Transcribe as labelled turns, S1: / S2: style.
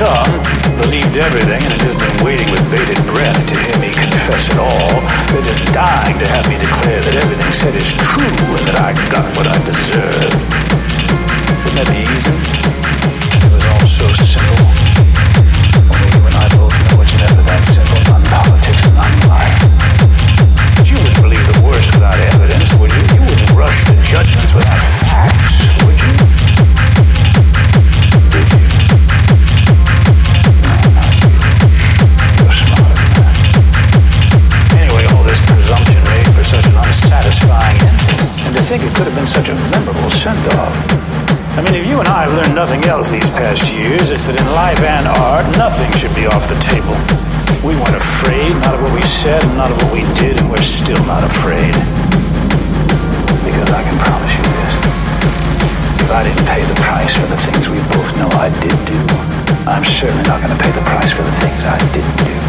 S1: some believed everything and had just been waiting with bated breath to hear me confess it all. They're just dying to have me declare that everything said is true and that I got what I deserved. To think it could have been such a memorable send-off. I mean, if you and I have learned nothing else these past years, it's that in life and art, nothing should be off the table. We weren't afraid, not of what we said, and not of what we did, and we're still not afraid. Because I can promise you this. If I didn't pay the price for the things we both know I did do, I'm certainly not going to pay the price for the things I didn't do.